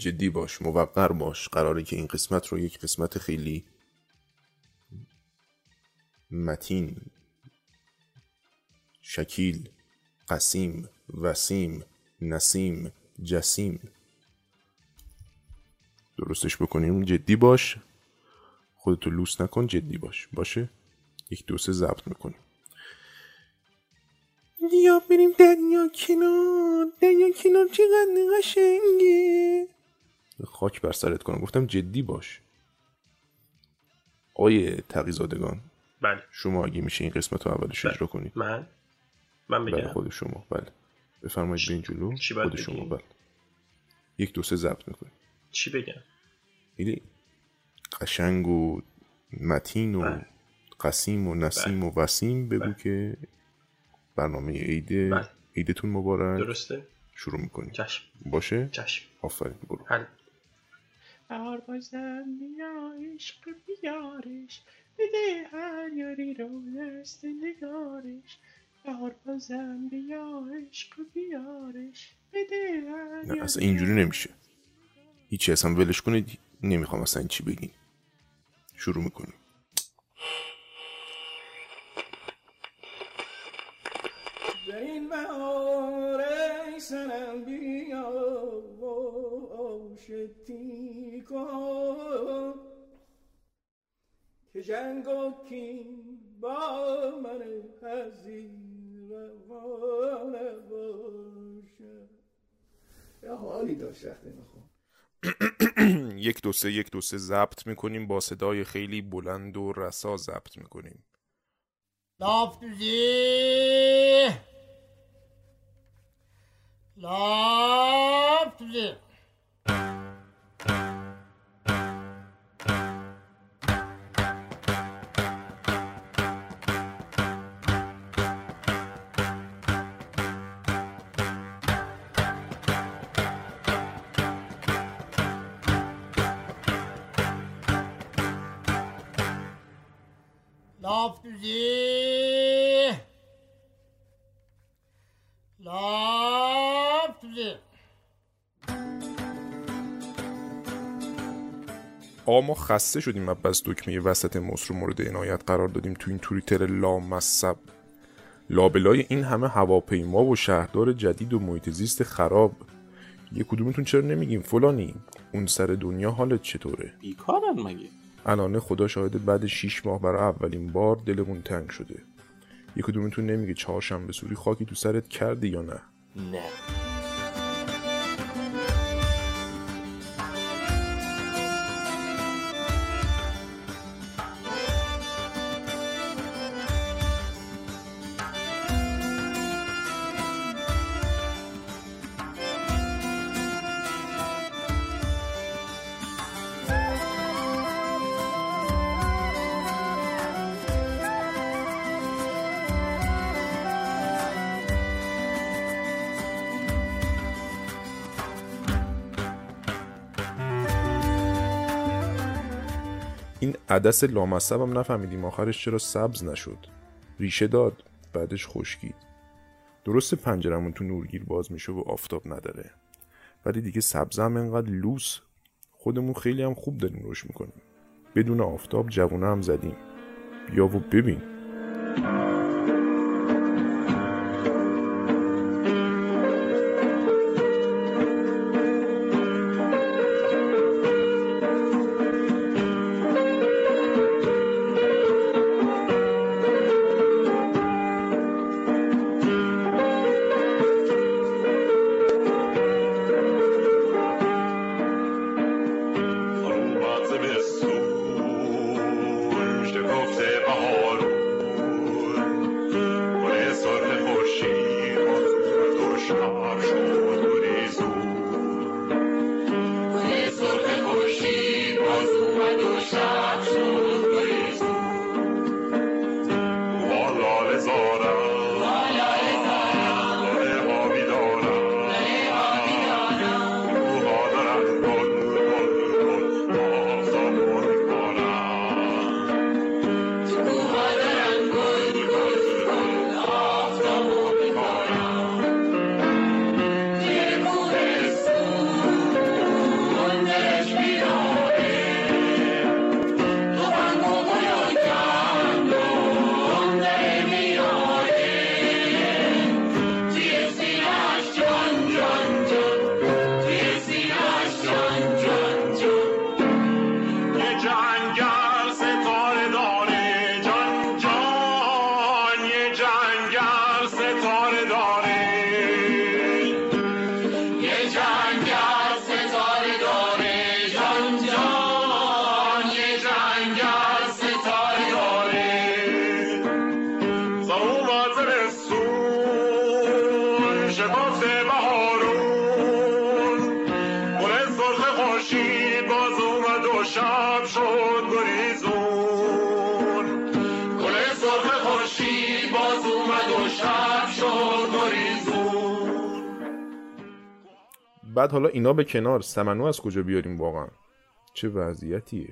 جدی باش موقر باش. قراره که این قسمت رو یک قسمت خیلی متین شکیل قسیم وسیم نسیم جسیم. درستش بکنیم. جدی باش. خودتو لوس نکن جدی باش. باشه؟ یک دو سه ضبط می‌کنیم. یا بریم دریا کنار. دریا کنار چقدر قشنگه. خاک بر سرت کنم. گفتم جدی باش. آقای تقیزادگان بله. شما اگه میشه این قسمت رو اولش بله. اجرا کنید. من؟ من بله بگم خود شما. بله. بفرمایید به این جلو. چی خود شما. بگیم؟ بله. یک دو سه ضبط می‌کنید. چی بگم؟ خیلی قشنگ و متین و بله. قسیم و نسیم و وسیم بگو بله. که برنامه عید بله. عیدتون مبارک. درسته. شروع می‌کنیم. چشم. باشه؟ چشم. آفرین برو. حل. بهار بازم بیا عشق بیارش. بده هر یاری رو دست نگارش. بهار بازم بیا عشق بیارش. بده هر نه یاری اصلا اینجوری نمیشه. هیچی اصلا ولش کنید. نمی‌خوام اصلا چی بگین. شروع می‌کنیم. در این بهار ای شتی کن که جنگ و کین با من حزین روانه باشه. یه حالی داشت وقتی می‌خوام یک دو سه یک دو سه ضبط می‌کنیم با صدای خیلی بلند و رسا ضبط می‌کنیم. Loftuzi! Loftuzi! آقا ما خسته شدیم از بس دکمه وسط مصر رو مورد عنایت قرار دادیم تو این توریتر لامصب. لابلای این همه هواپیما و شهردار جدید و محیط زیست خراب. یه کدومتون چرا نمیگیم؟ فلانی. اون سر دنیا حالت چطوره؟ بیکارن مگه؟ الانه خدا شاهد بعد 6 ماه برای اولین بار دلمون تنگ شده. یه کدومتون نمیگه چهارشنبه سوری خاکی تو سرت کردی یا نه؟ نه. این عدس لامصب هم نفهمیدیم آخرش چرا سبز نشد. ریشه داد بعدش خشکید. درسته پنجرمون تو نورگیر باز میشه و آفتاب نداره. ولی دیگه سبز هم انقدر لوس. خودمون خیلی هم خوب داریم روش می‌کنیم. بدون آفتاب جوونه هم زدیم. بیا و ببین. بعد حالا اینا به کنار سمنو از کجا بیاریم واقعا چه وضعیتیه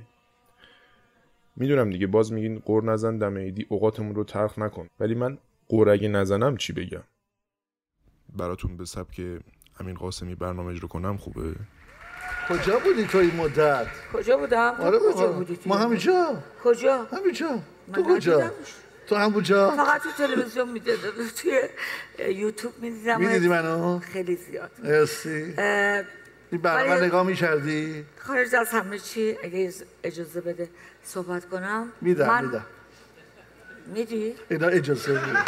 می‌دونم دیگه باز میگین قور نزن دم عیدی اوقاتمون رو تلخ نکن ولی من قور اگه نزنم چی بگم براتون به سبک امین قاسمی برنامه رو کنم خوبه کجا بودی تو این مدت؟ کجا بودم؟ آره کجا. بودی تو؟ ما همینجا کجا؟ همینجا من تو کجا؟ تو همونجا؟ فقط تو تلویزیون می‌دیدم توی یوتیوب می‌دیدم می‌دیدی منو؟ خیلی زیاد مرسی این برنامه نگاه می‌کردی؟ خارج از همه چی اگه اجازه بده صحبت کنم میدم من- میدم میدی؟ اینا اجازه میدم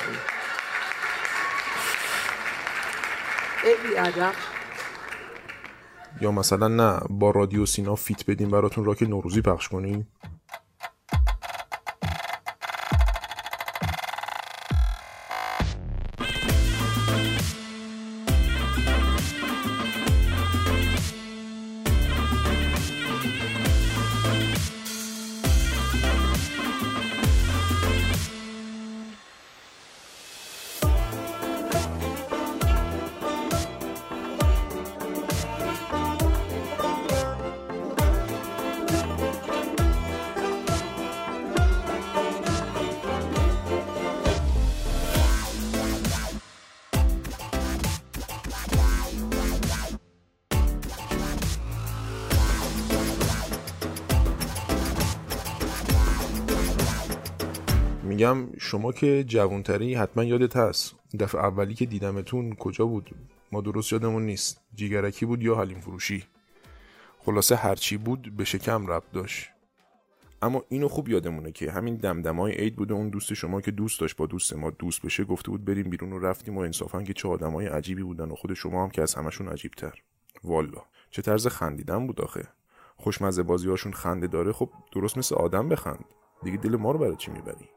یا مثلا نه با رادیو سینا فیت بدیم براتون راک نوروزی پخش کنیم شما که جوانتری حتما یادت هست. دفعه اولی که دیدمتون کجا بود؟ ما درست یادمون نیست. جیگرکی بود یا حلیم فروشی؟ خلاصه هرچی بود به شکم رب داشت. اما اینو خوب یادمونه که همین دمدمای عید بوده اون دوست شما که دوست داشت با دوست ما دوست بشه گفته بود بریم بیرون و رفتیم و انصافا که چه آدمای عجیبی بودن و خود شما هم که از همشون عجیبتر. والا. چه طرز خندیدن بود آخه. خوشمزه بازیهاشون خنده داره خب درست مثل آدم بخند. دیگه دل ما رو برای چی می‌بری؟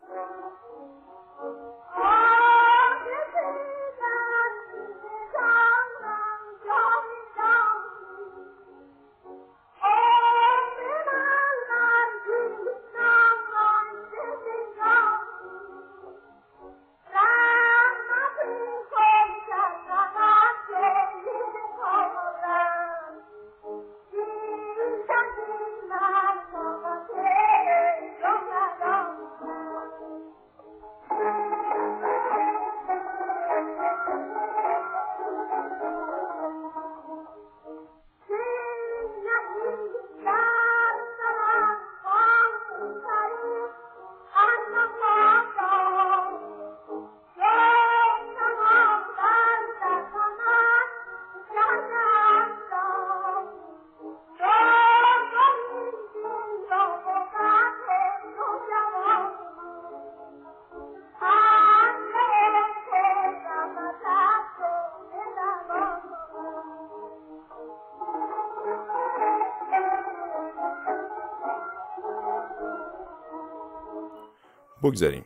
بگذاریم.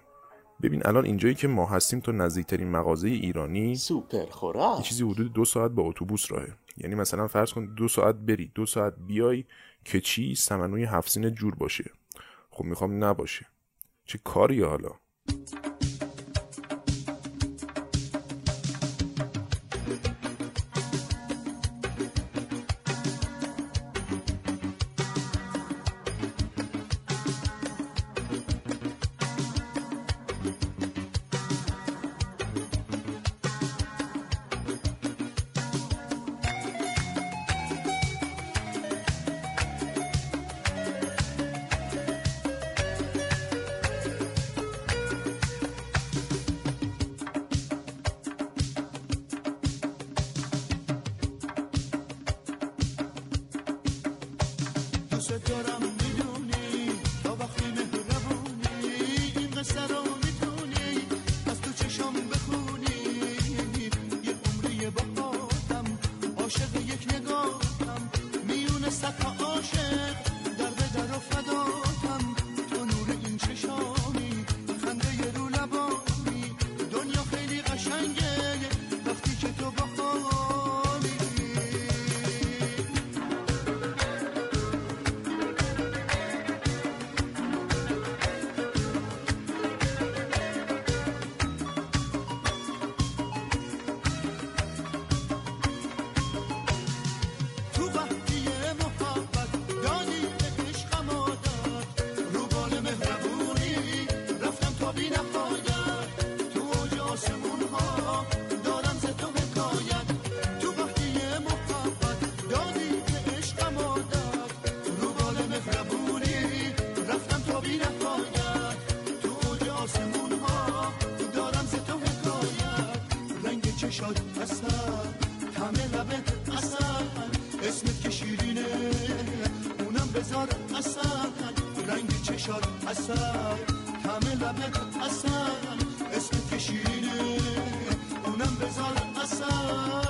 ببین الان اینجایی که ما هستیم تا نزدیکترین مغازه ایرانی سوپر یه خوراک چیزی حدود دو ساعت با اتوبوس راهه. یعنی مثلا فرض کن دو ساعت بری دو ساعت بیای که چی؟ سمنوی هفت جور باشه. خب می‌خوام نباشه. چه کاری حالا؟ دوست دارم بذار اصل رنگ چشات اصل همه لبت اصل اسم که شیرینه اونم بذار اصل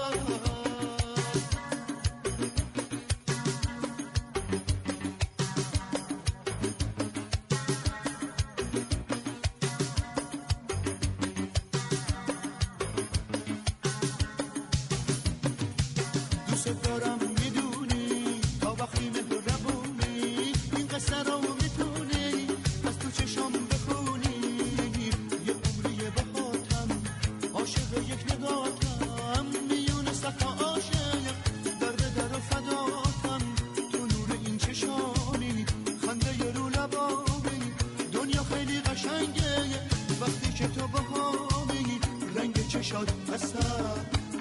که تو بهامی رنگ چشات اصل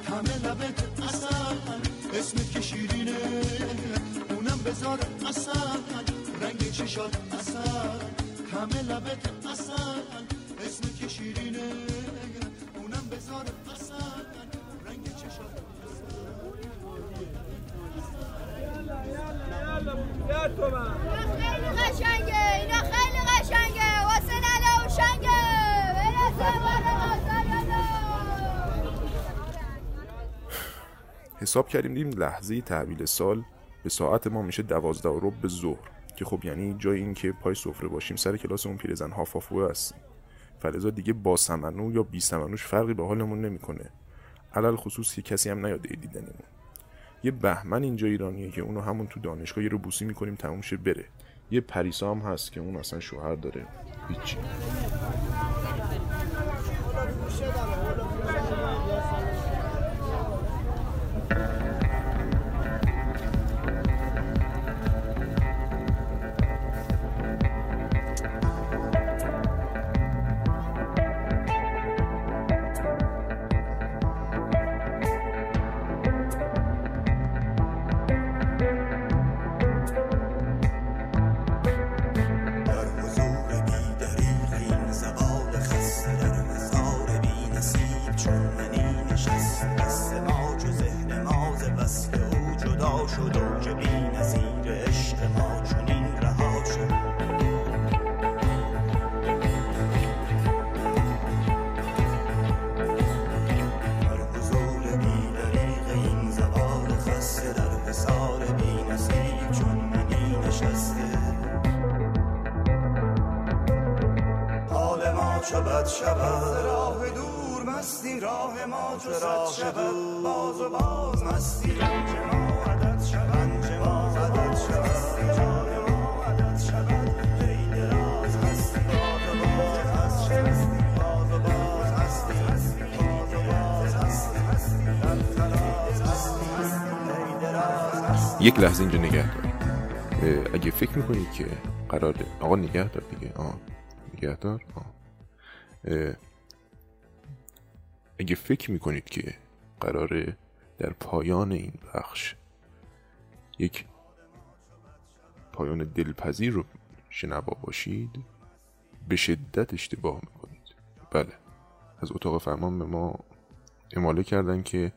همه لبت اصل اسمت که شیرینه اونم بذار اصل رنگ چشات اصل همه لبت اصل اسمت که شیرینه اونم بذار اصل رنگ چشات خیلی قشنگه اینا خیلی قشنگه واسه ننه و شنگه برسه بالا حساب کردیم دیدیم لحظه تحویل سال به ساعت ما میشه دوازده و ربع ظهر که خب یعنی جای این که پای سفره باشیم سر کلاس اون پیرزن هافافوه هستیم. فلزا دیگه با سمنو یا بی سمنوش فرقی به حالمون نمی‌کنه. علل خصوص که کسی هم نیاده دیدنمون. یه بهمن اینجا ایرانیه که اونو همون تو دانشگاه یه رو بوسی می‌کنیم تموم شه بره. یه پریسا هم هست که اون اصلا شوهر داره. هیچی. یک لحظه اینجا نگه دار. اگه فکر می‌کنید که قراره آقا نگه دار دیگه. آه نگه دار. آه. اگه فکر می‌کنید که قراره در پایان این بخش یک پایان دلپذیر رو شنوا باشید به شدت اشتباه می‌کنید. بله. از اتاق فرمان به ما اماله کردن که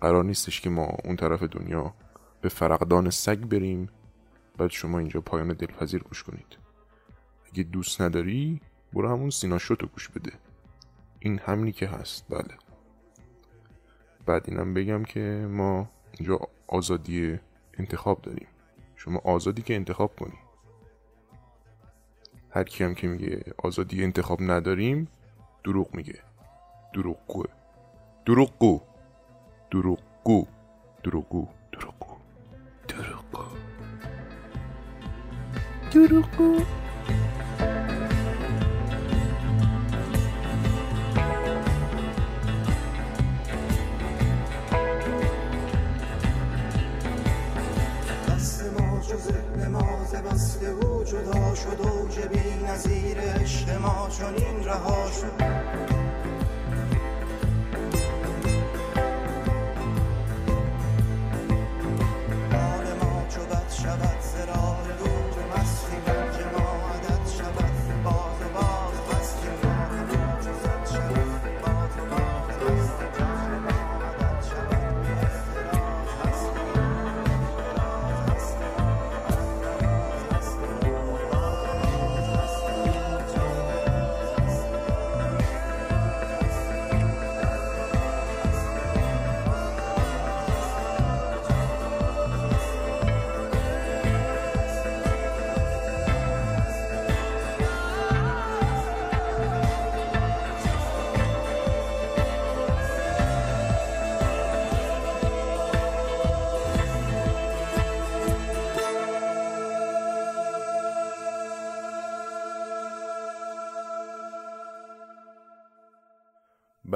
قرار نیستش که ما اون طرف دنیا به فرقدان سگ بریم. بعد شما اینجا پایان دلپذیر گوش کنید. اگه دوست نداری برو همون سینا شوتو گوش بده. این همینی که هست. بله. بعد اینم بگم که ما اینجا آزادی انتخاب داریم. شما آزادی که انتخاب کنی. هر کی هم که میگه آزادی انتخاب نداریم دروغ میگه. دروغگو. دروغگو. دروغگو. دروغگو. دروغگو. دروغگو. جدا شد اوج بی نظیر عشق ما چنین رها شد.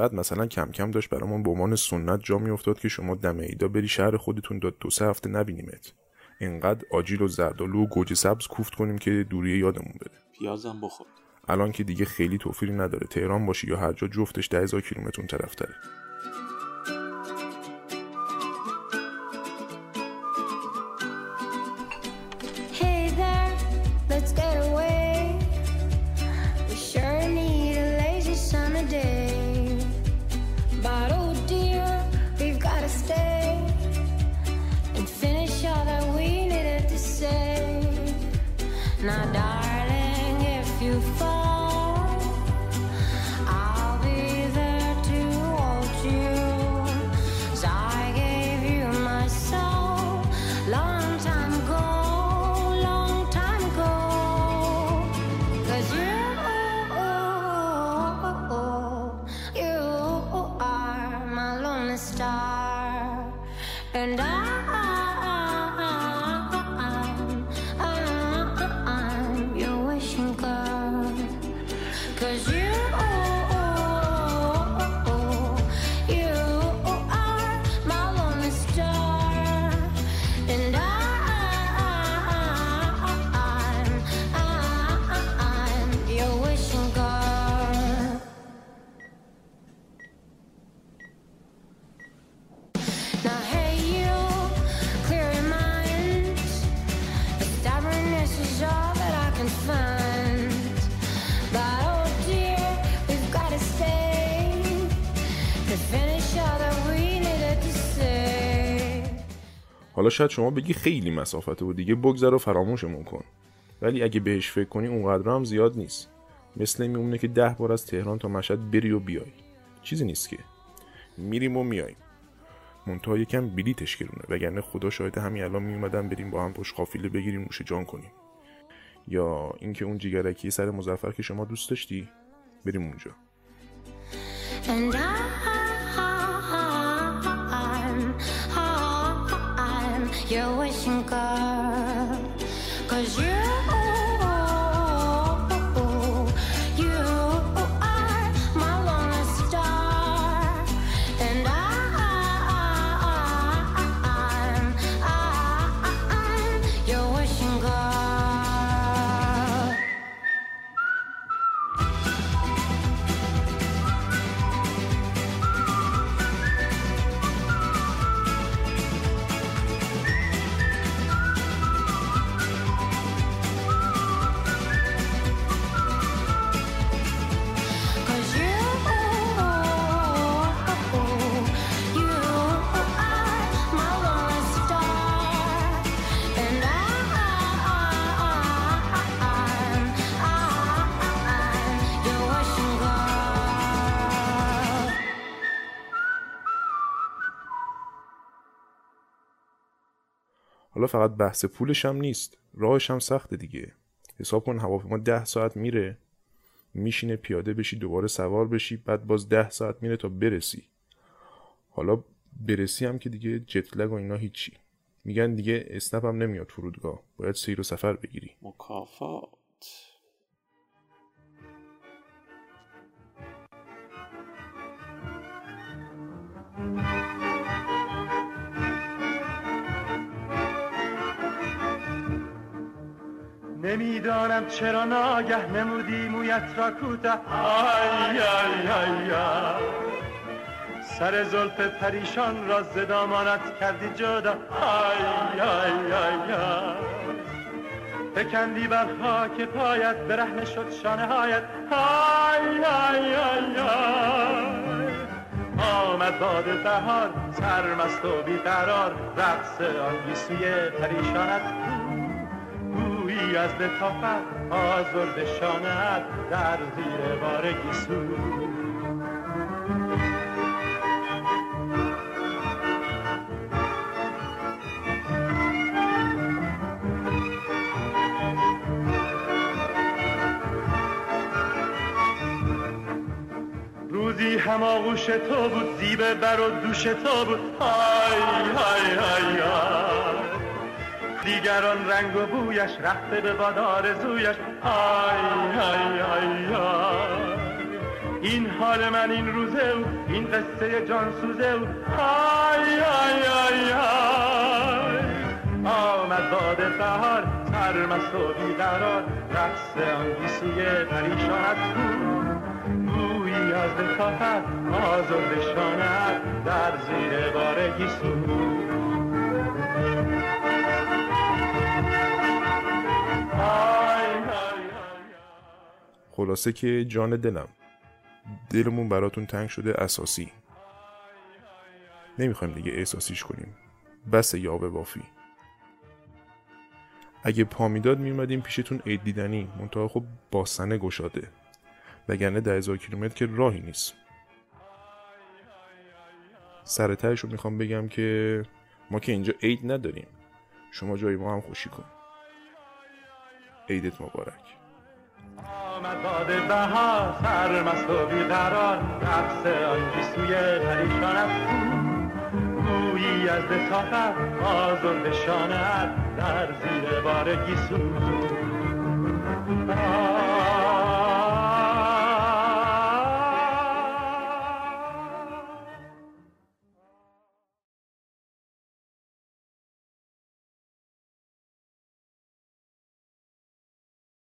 بعد مثلا کم کم داشت برامون به عنوان سنت جا میافتاد که شما دم عیدا بری شهر خودتون داد دو سه هفته نبینیمت. اینقدر آجیل و زردالو و گوجه سبز کوفت کنیم که دوری یادمون بره پیازم بخور الان که دیگه خیلی توفیری نداره تهران باشی یا هر جا جفتش ده هزار کیلومتر اون طرف تره. حالا شاید شما بگی خیلی مسافته و دیگه بگذر و فراموشمون کن. ولی اگه بهش فکر کنی اونقدر هم زیاد نیست. مثل میمونه که ده بار از تهران تا مشهد بری و بیای. چیزی نیست که. میریم و میاییم منتها یکم بلیتش گرونه. وگرنه خدا شاهد همین الان میومدن بریم با هم پشت قافله بگیریم نوش جان کنیم. یا اینکه اون جیگرکی سر مزفر که شما دوست داشتی بریم اونجا. Your wishing girl. Cause you, فقط بحث پولش هم نیست. راهش هم سخته دیگه. حساب کن هواپیما ده ساعت میره. میشینه پیاده بشی دوباره سوار بشی بعد باز ده ساعت میره تا برسی. حالا برسی هم که دیگه جتلگ و اینا هیچی. میگن دیگه اسنپ هم نمیاد فرودگاه. باید سیر و سفر بگیری. مکافات. نمی‌دانم چرا ناگه نمودی مویت را کوته آی آی آی. سر زلف پریشان را ز دامانت کردی جدا. آی آی آی فکندی بر خاک پایت برهنه شد شانه هایت. آی آی آی آمد باد بهار سرمست و بیقرار رقص آن گیسوی پریشانت. از لطافت آزرد شانت در زیر بار گیسو. روزی هماغوش تو بود زیبه بر و دوش تو بود. های های های های. دیگران رنگ و بویش رفته به باد آرزویش. های های های های این حال من این روزه و این قصه جان سوزه و آی آی آی آی. آمد باد بهار سرمست و بیقرار رقص آن گیسوی پریشانت بود از لطافت آزرد شانت در زیر بار گیسو. آی خلاصه که جان دلم دلمون براتون تنگ شده اساسی. نمی‌خوایم دیگه احساسیش کنیم. بس یاوه بافی. اگه پا می‌داد میومدیم پیشتون عید دیدنی. منتها خب با سنه گشاده. وگرنه ده هزار کیلومتر که راهی نیست. سر رو می‌خوام بگم که ما که اینجا عید نداریم. شما جای ما هم خوشی کن. عیدت مبارک. آمد باد بهار سرمست و بیقرار رقص آن گیسوی پریشانت بویی از لطافت آزرد شانت در زیر بار گیسو